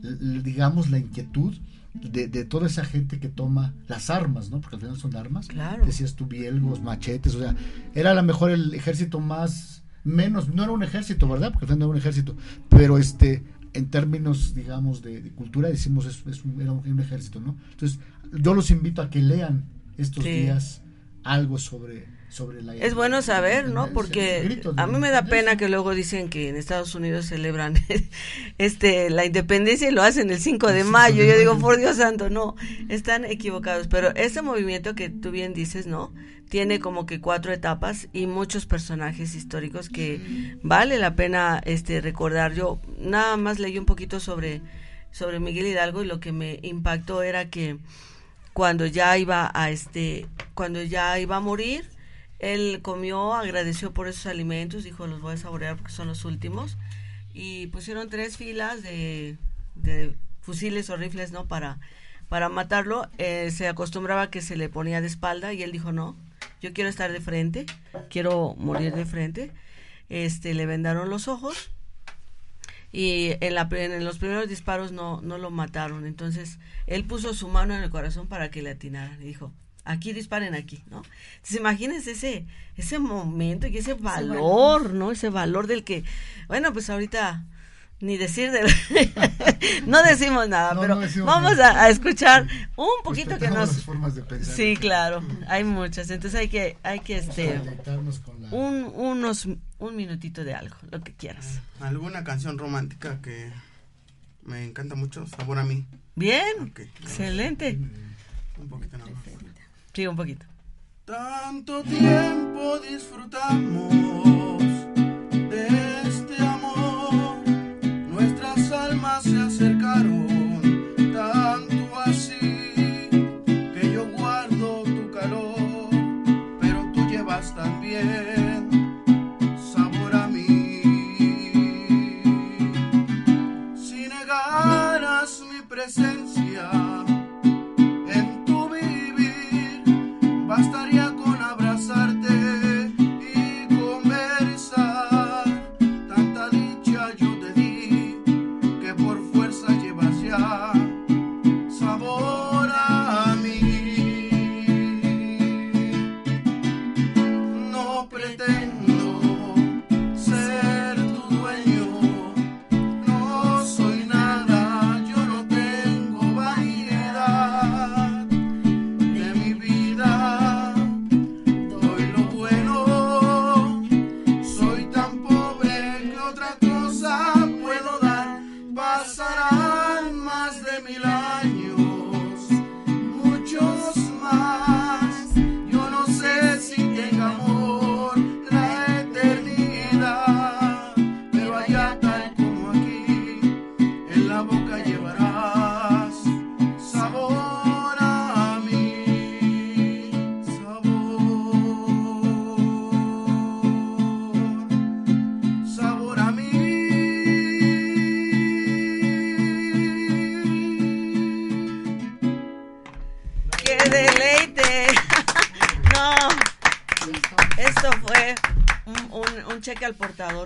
digamos, la inquietud de, de, toda esa gente que toma las armas, ¿no? Porque al final son armas. Claro. Decías tú, bielgos, machetes, o sea, era a lo mejor el ejército más, menos, no era un ejército, ¿verdad? Porque al final no era un ejército, pero este, en términos, digamos, de, de cultura, decimos, es, es un, era un, un, ejército, ¿no? Entonces, yo los invito a que lean estos sí. días algo sobre sobre la es bueno saber no porque a mí me da pena que luego dicen que en Estados Unidos celebran este la independencia y lo hacen el 5 de mayo. yo digo por Dios santo no están equivocados pero este movimiento que tú bien dices no tiene como que cuatro etapas y muchos personajes históricos que vale la pena este recordar. Yo nada más leí un poquito sobre sobre Miguel Hidalgo y lo que me impactó era que cuando ya iba a este cuando ya iba a morir él comió agradeció por esos alimentos dijo los voy a saborear porque son los últimos y pusieron tres filas de, de fusiles o rifles no para para matarlo. Eh, se acostumbraba que se le ponía de espalda y él dijo no yo quiero estar de frente quiero morir de frente este le vendaron los ojos y en, la, en los primeros disparos no, no lo mataron. Entonces, él puso su mano en el corazón para que le atinaran y dijo, aquí disparen aquí, ¿no? Entonces, imagínense ese, ese momento y ese valor, ¿no? Ese valor del que, bueno, pues ahorita ni decir de no decimos nada, no, pero no decimos vamos nada. A, a, escuchar un poquito que nos formas de pensar sí claro hay muchas entonces hay que hay que este la... un unos un minutito de algo lo que quieras. Alguna canción romántica que me encanta mucho sabor a mí bien okay. excelente. Un poquito nada más. Sí un poquito. Tanto tiempo disfrutamos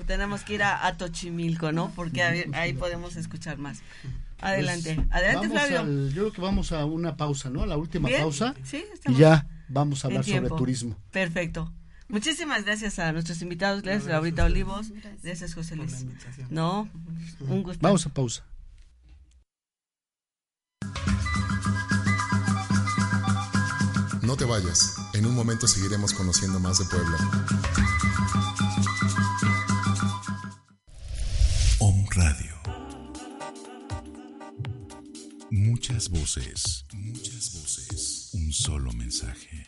tenemos que ir a, a Tochimilco, ¿no? Porque ahí, ahí, podemos escuchar más. Adelante, pues adelante Flavio. Al, yo creo que vamos a una pausa, ¿no? A la última Bien, pausa. Sí, y ya vamos a hablar sobre turismo. Perfecto. Muchísimas gracias a nuestros invitados, gracias, gracias Laurita Olivos, gracias, gracias José Luis. No, un gusto. Vamos a pausa. No te vayas, en un momento seguiremos conociendo más de Puebla. Muchas voces, muchas voces. Un solo mensaje,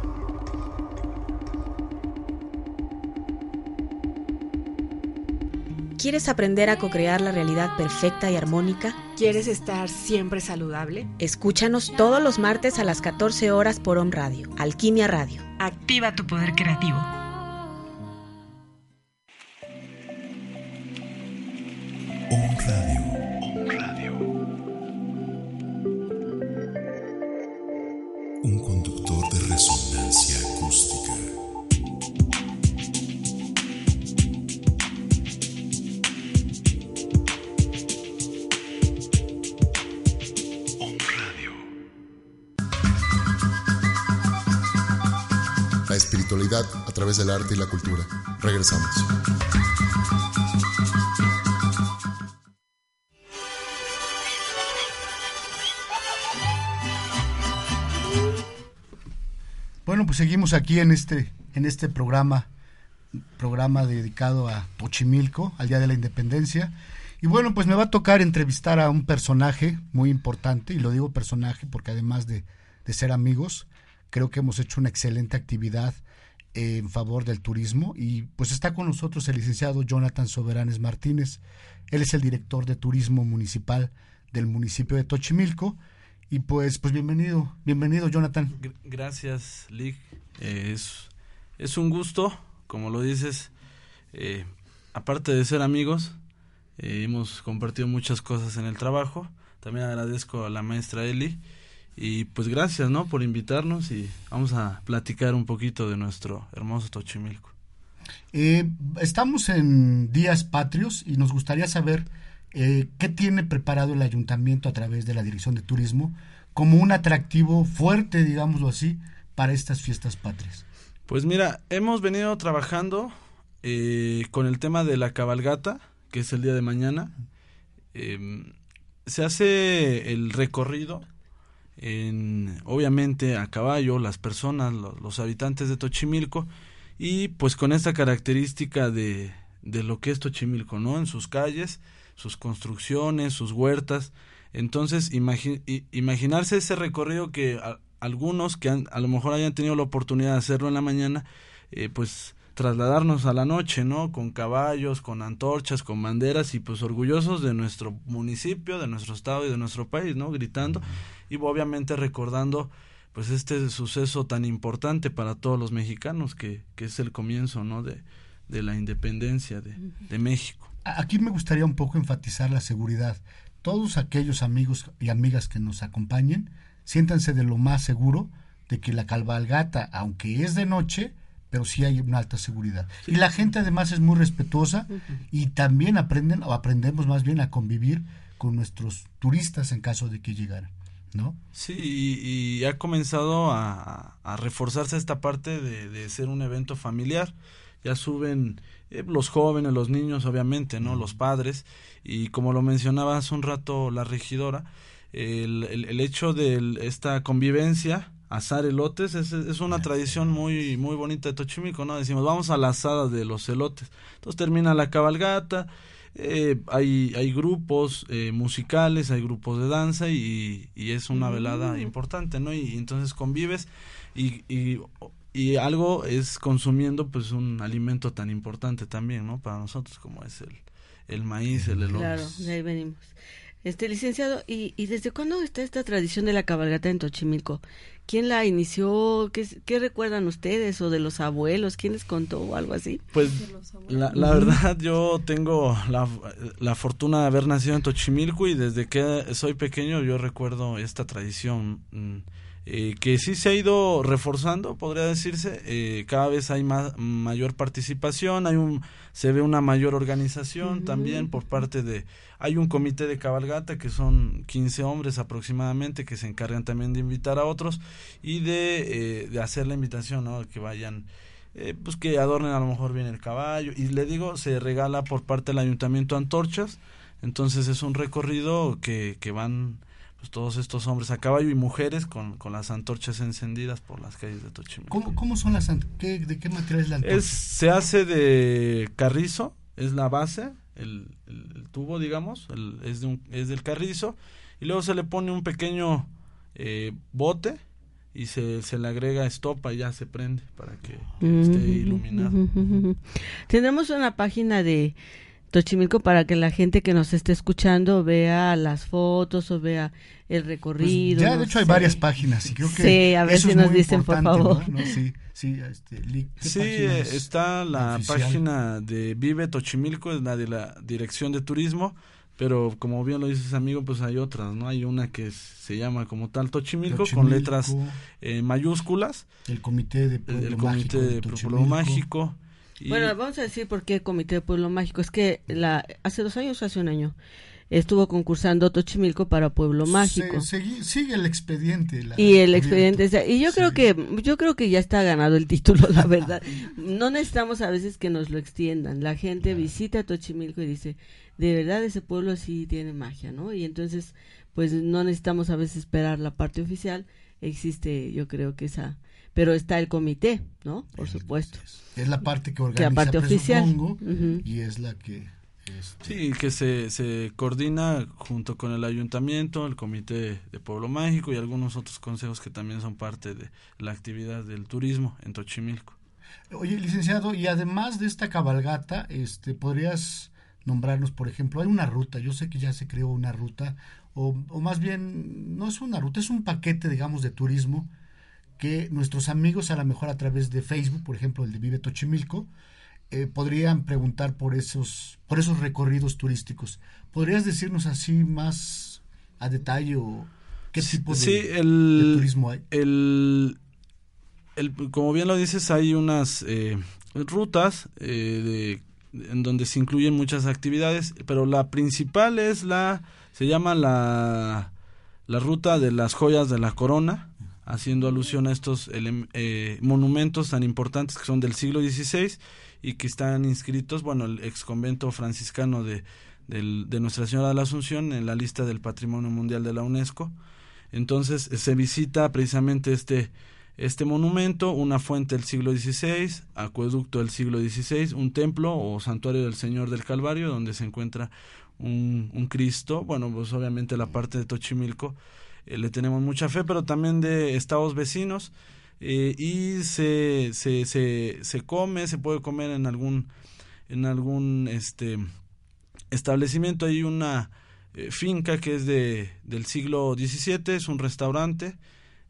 ¿Quieres aprender a co-crear la realidad perfecta y armónica? ¿Quieres estar siempre saludable? Escúchanos todos los martes a las 14 horas por Om Radio, Alquimia Radio. Activa tu poder creativo. Om Radio. Del arte y la cultura. Regresamos. Bueno, pues seguimos aquí en este, en este programa, programa dedicado a Tochimilco, al Día de la Independencia. Y bueno, pues me va a tocar entrevistar a un personaje muy importante, y lo digo personaje porque además de, de ser amigos, creo que hemos hecho una excelente actividad en favor del turismo. Y pues está con nosotros el licenciado Jonathan Soberanes Martínez. Él es el director de turismo municipal del municipio de Tochimilco. Y pues, pues bienvenido, bienvenido Jonathan. Gr- Gracias, Lick. Eh, es, es un gusto, como lo dices, eh, aparte de ser amigos, eh, hemos compartido muchas cosas en el trabajo. También agradezco a la maestra Eli. Y pues gracias, ¿no? Por invitarnos y vamos a platicar un poquito de nuestro hermoso Tochimilco. Eh, estamos en días patrios y nos gustaría saber eh, qué tiene preparado el ayuntamiento a través de la Dirección de Turismo como un atractivo fuerte, digámoslo así, para estas fiestas patrias. Pues mira, hemos venido trabajando eh, con el tema de la cabalgata, que es el día de mañana. Eh, se hace el recorrido, en, obviamente a caballo, las personas, lo- los habitantes de Tochimilco, y pues con esta característica de, de lo que es Tochimilco, ¿no? En sus calles, sus construcciones, sus huertas. Entonces, imagi- imaginarse ese recorrido que algunos que a lo mejor hayan tenido la oportunidad de hacerlo en la mañana, eh, pues trasladarnos a la noche, ¿no? Con caballos, con antorchas, con banderas y pues orgullosos de nuestro municipio, de nuestro estado y de nuestro país, ¿no? Gritando y obviamente recordando pues este suceso tan importante para todos los mexicanos que, que es el comienzo, ¿no? De, de la independencia de, de México. Aquí me gustaría un poco enfatizar la seguridad. Todos aquellos amigos y amigas que nos acompañen, siéntanse de lo más seguro de que la cabalgata, aunque es de noche, pero sí hay una alta seguridad. Y la gente además es muy respetuosa y también aprenden, o aprendemos más bien a convivir con nuestros turistas en caso de que llegaran, ¿no? Sí, y, y ha comenzado a, a reforzarse esta parte de, de ser un evento familiar. Ya suben eh, los jóvenes, los niños, obviamente, ¿no? Los padres. Y como lo mencionaba hace un rato la regidora, el, el, el hecho de esta convivencia, asar elotes, es, es una tradición muy, muy bonita de Tochimilco, ¿no? Decimos, vamos a la asada de los elotes. Entonces termina la cabalgata, eh, hay, hay grupos eh, musicales, hay grupos de danza y, y es una velada importante, ¿no? Y, entonces convives y, y, y algo es consumiendo pues un alimento tan importante también, ¿no? Para nosotros como es el, el maíz, el elote. Claro, de ahí venimos. Este licenciado, ¿y, ¿y desde cuándo está esta tradición de la cabalgata en Tochimilco? ¿Quién la inició? ¿Qué, ¿Qué recuerdan ustedes? ¿O de los abuelos? ¿Quién les contó o algo así? Pues la, la verdad yo tengo la, la fortuna de haber nacido en Tochimilco y desde que soy pequeño yo recuerdo esta tradición. Eh, que sí se ha ido reforzando, podría decirse. Eh, cada vez hay más, mayor participación, hay un, se ve una mayor organización también por parte de... Hay un comité de cabalgata que son 15 hombres aproximadamente que se encargan también de invitar a otros y de, eh, de hacer la invitación, ¿no? Que vayan... Eh, pues que adornen a lo mejor bien el caballo y le digo se regala por parte del ayuntamiento antorchas entonces es un recorrido que, que van pues, todos estos hombres a caballo y mujeres con, con las antorchas encendidas por las calles de Tochimilco. ¿Cómo, cómo son las qué, ¿De qué material es la antorcha? Es, se hace de carrizo, es la base, el, el, tubo, digamos, el, es, de un, es del carrizo, y luego se le pone un pequeño eh, bote y se, se le agrega estopa y ya se prende para que, que esté iluminado. Tenemos una página de Tochimilco para que la gente que nos esté escuchando vea las fotos o vea el recorrido. Pues ya, de no hecho, hay sé. varias páginas y creo que Sí, a ver eso si nos dicen, por favor. ¿no? No, sí, sí, este, li- ¿qué Sí, está la oficial? página de Vive Tochimilco, es la de la Dirección de Turismo, pero como bien lo dices amigo, pues hay otras, ¿no? Hay una que es- se llama como tal Tochimilco, con Tochimilco. letras eh, mayúsculas, El comité de Pueblo el Mágico Comité de de Pueblo. Mágico. Y- Bueno, vamos a decir por qué Comité de Pueblo Mágico. Es que la hace dos años, hace un año, estuvo concursando Tochimilco para Pueblo Mágico. Se- sigue el expediente. la- y el expediente está- y yo creo que yo creo que ya está ganado el título la verdad no necesitamos a veces que nos lo extiendan la gente visita Tochimilco y dice de verdad ese pueblo sí tiene magia no y entonces pues no necesitamos a veces esperar la parte oficial existe yo creo que esa pero está el comité no por supuesto Es la parte que Que organiza, la parte oficial. y es la que... este, Sí, que se, se coordina junto con el ayuntamiento, el comité de Pueblo Mágico y algunos otros consejos que también son parte de la actividad del turismo en Tochimilco. Oye, licenciado, y además de esta cabalgata, este, ¿podrías nombrarnos, por ejemplo, hay una ruta, yo sé que ya se creó una ruta, o, o más bien, no es una ruta, es un paquete, digamos, de turismo que nuestros amigos, a lo mejor a través de Facebook, por ejemplo, el de Vive Tochimilco, eh, podrían preguntar por esos, por esos recorridos turísticos. ¿Podrías decirnos así más a detalle o qué tipo de, sí, de el, turismo hay? el, el- como bien lo dices, hay unas eh, rutas eh, de- en donde se incluyen muchas actividades, pero la principal es la, se llama la, la ruta de las joyas de la corona, haciendo alusión a estos eh, monumentos tan importantes que son del siglo XVI y que están inscritos, bueno, el ex convento franciscano de, de Nuestra Señora de la Asunción en la lista del Patrimonio Mundial de la UNESCO. Entonces se visita precisamente este, este monumento, una fuente del siglo XVI, acueducto del siglo XVI, un templo o santuario del Señor del Calvario, donde se encuentra un, un Cristo. Bueno, pues obviamente la parte de Tochimilco eh, le tenemos mucha fe, pero también de estados vecinos. eh, y se, se, se, se come, se puede comer en algún, en algún este, establecimiento. Hay una eh, finca que es de, del siglo XVII, es un restaurante.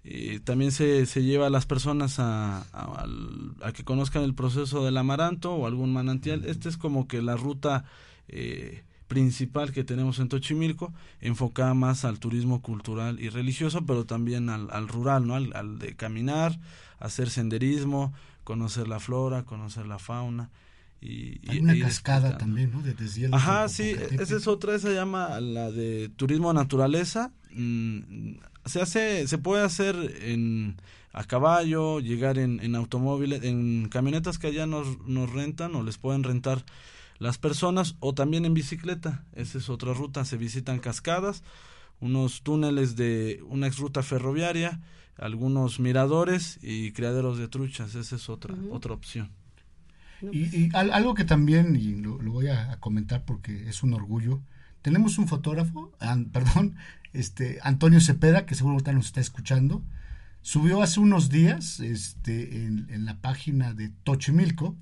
Eh, también se, se lleva a las personas a, a, que conozcan el proceso del amaranto o algún manantial. Esta es como que la ruta eh, principal que tenemos en Tochimilco, enfocada más al turismo cultural y religioso, pero también al, al rural, ¿no? Al, al de caminar, hacer senderismo, conocer la flora, conocer la fauna. Y, Hay una ir cascada también, ¿no? De deshielo. Ajá, sí, esa es otra, esa se llama la de turismo naturaleza. Mm, se hace, se puede hacer en a caballo, llegar en, en automóviles, en camionetas que allá nos, nos rentan o les pueden rentar las personas o también en bicicleta. Esa es otra ruta. Se visitan cascadas, unos túneles de una ex ruta ferroviaria, algunos miradores y criaderos de truchas. Esa es otra, otra opción. Y, y al- algo que también, y lo, lo voy a, a comentar porque es un orgullo, tenemos un fotógrafo, an- perdón, este Antonio Cepeda, que seguro nos está escuchando, subió hace unos días este, en, en la página de Tochimilco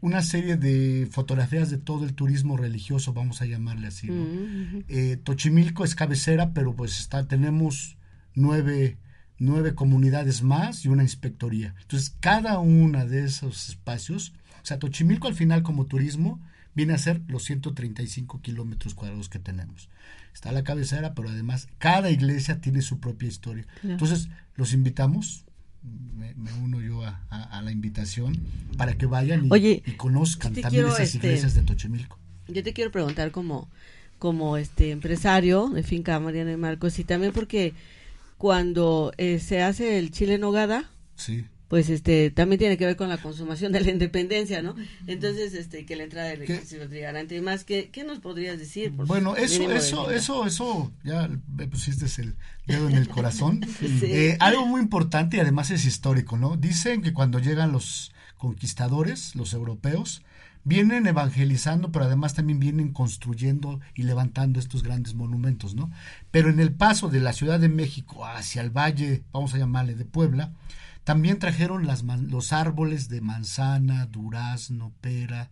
una serie de fotografías de todo el turismo religioso, vamos a llamarle así. ¿no? Eh, Tochimilco es cabecera, pero pues está, tenemos nueve, nueve comunidades más y una inspectoría. Entonces, cada una de esos espacios, o sea, Tochimilco al final como turismo, viene a ser los 135 kilómetros cuadrados que tenemos. Está la cabecera, pero además cada iglesia tiene su propia historia. Claro. Entonces, los invitamos, me, me uno yo a, a- a la invitación, para que vayan y, Oye, y conozcan también esas este, iglesias de Tochimilco. Yo te quiero preguntar como, como este empresario de finca Mariana y Marcos y también porque cuando eh, se hace el chile en nogada, Sí. Pues este también tiene que ver con la consumación de la independencia, ¿no? Entonces, este que la entrada del ejército trigarante y más, ¿qué, qué nos podrías decir? Por Bueno, eso, eso, eso, eso, ya me pusiste el dedo en el corazón. Sí. Eh, algo muy importante y además es histórico, ¿no? Dicen que cuando llegan los conquistadores, los europeos, vienen evangelizando, pero además también vienen construyendo y levantando estos grandes monumentos, ¿no? Pero en el paso de la Ciudad de México hacia el valle, vamos a llamarle de Puebla, también trajeron las man- los árboles de manzana, durazno, pera,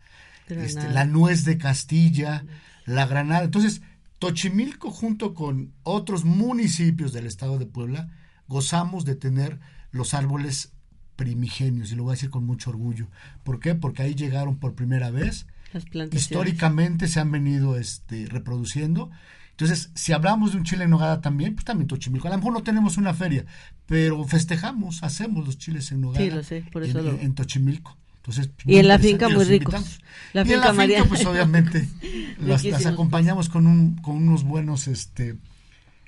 este, la nuez de Castilla, la granada. Entonces, Tochimilco junto con otros municipios del estado de Puebla gozamos de tener los árboles primigenios y lo voy a decir con mucho orgullo. ¿Por qué? Porque ahí llegaron por primera vez. Históricamente se han venido este, reproduciendo. Entonces, si hablamos de un chile en nogada también, pues también Tochimilco. A lo mejor no tenemos una feria, pero festejamos, hacemos los chiles en nogada Sí, lo sé, por eso en, lo- en Tochimilco. Entonces, pues, Y en la finca muy ricos. La y en finca la finca, Mariana. pues obviamente las, acompañamos con un con unos buenos este eh,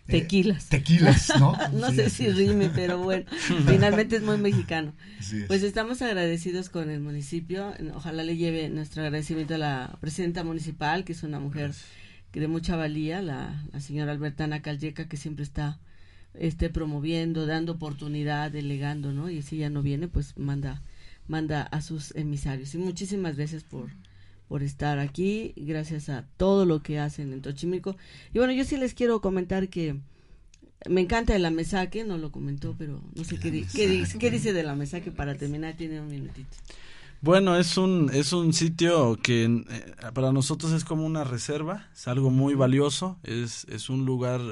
Tequilas. tequilas, ¿no? no Sí, sé si rime, pero bueno, finalmente es muy mexicano. Es. Pues estamos agradecidos con el municipio. Ojalá le lleve nuestro agradecimiento a la presidenta municipal, que es una mujer que de mucha valía, la, la señora Albertana Calleca, que siempre está este promoviendo, dando oportunidad, delegando, ¿no? Y si ya no viene, pues manda manda a sus emisarios. Y muchísimas gracias por por estar aquí, gracias a todo lo que hacen en Tochimilco. Y bueno, yo sí les quiero comentar que me encanta el amesaque, no lo comentó, pero no sé qué, qué, dice, qué dice del amesaque para terminar, tiene un minutito. Bueno, es un, es un sitio que eh, para nosotros es como una reserva, es algo muy valioso, es, es un lugar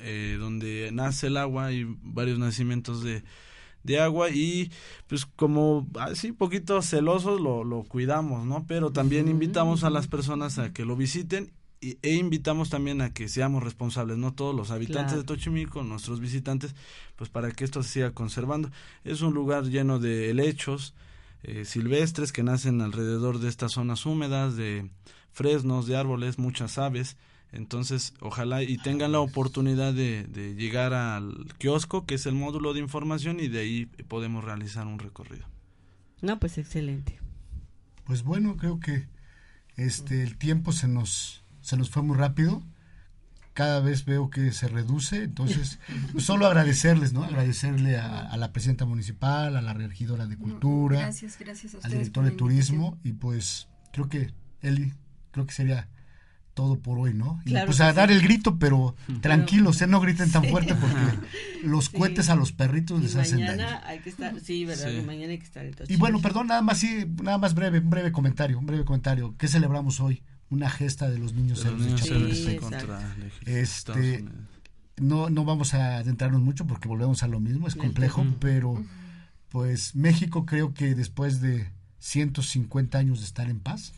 eh, donde nace el agua y varios nacimientos de, de agua y pues como así poquito celosos lo, lo cuidamos, ¿no? Pero también invitamos a las personas a que lo visiten y- e invitamos también a que seamos responsables, no todos los habitantes Claro. de Tochimilco, nuestros visitantes, pues para que esto se siga conservando. Es un lugar lleno de helechos, eh, silvestres que nacen alrededor de estas zonas húmedas, de fresnos, de árboles, muchas aves. Entonces, ojalá y tengan la oportunidad de, de llegar al kiosco, que es el módulo de información, y de ahí podemos realizar un recorrido. No, pues excelente. Pues bueno, creo que este el tiempo se nos se nos fue muy rápido. Cada vez veo que se reduce, entonces pues, solo agradecerles, ¿no? Agradecerle a, a la presidenta municipal, a la regidora de cultura, Gracias, gracias a al director de turismo y pues creo que Eli, creo que sería todo por hoy, ¿no? Y Claro pues a dar sí. el grito, pero tranquilos, ¿eh? no griten tan Sí. fuerte porque los Sí. cohetes a los perritos Y les hacen daño. mañana hay que estar, sí, verdad, y mañana hay que estar Y bueno, perdón, nada más sí, nada más breve, un breve comentario, un breve comentario. ¿Qué celebramos hoy? Una gesta de los niños héroes de contra Este, no, no vamos a adentrarnos mucho porque volvemos a lo mismo, es complejo, pero pues México creo que después de 150 años de estar en paz,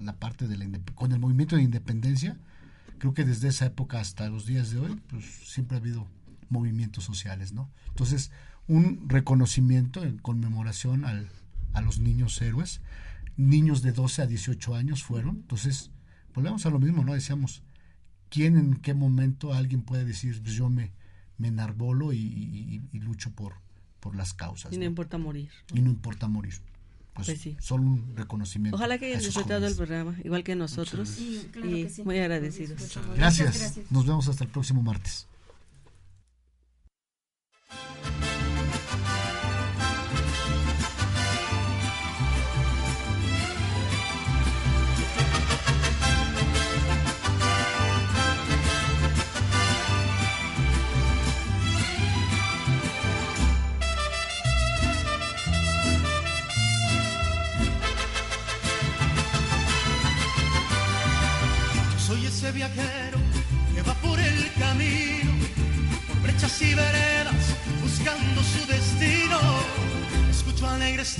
la parte de la con el movimiento de independencia, creo que desde esa época hasta los días de hoy, pues siempre ha habido movimientos sociales, ¿no? Entonces, un reconocimiento en conmemoración al, a los niños héroes, niños de 12 a 18 años fueron, entonces, volvemos a lo mismo, ¿no? Decíamos, ¿quién en qué momento alguien puede decir, pues yo me, me enarbolo y, y- y lucho por, por las causas? Y no ¿no? importa morir. Y no importa morir. Pues, Pues sí. solo un reconocimiento. Ojalá que hayan disfrutado el programa, igual que nosotros. Sí, claro y que sí. muy agradecidos. Gracias. Nos vemos hasta el próximo martes.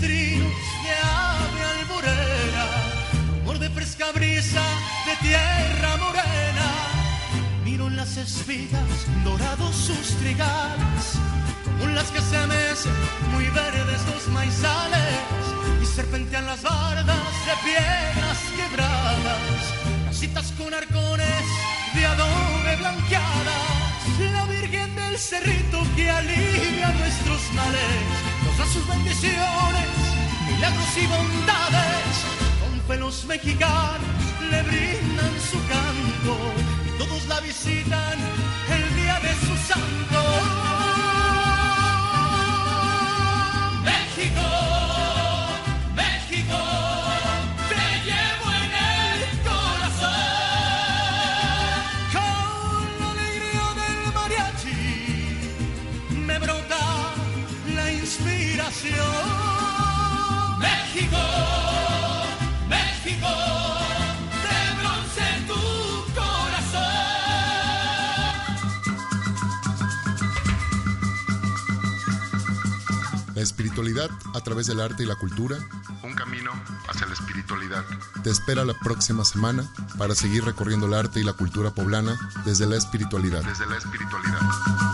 Trinos de ave alborera, rumor de fresca brisa de tierra morena. Miro las espigas dorados sus trigales, como las que se mecen muy verdes los maizales, y serpentean las bardas de piedras quebradas, casitas con arcones de adobe blanqueadas, la Virgen del Cerrito que alivia bendiciones, milagros y bondades, con pelos mexicanos le brindan su canto, y todos la visitan el día de su santo. Espiritualidad a través del arte y la cultura Un camino hacia la espiritualidad. te espera la próxima semana para seguir recorriendo el arte y la cultura poblana desde la espiritualidad. Desde la espiritualidad.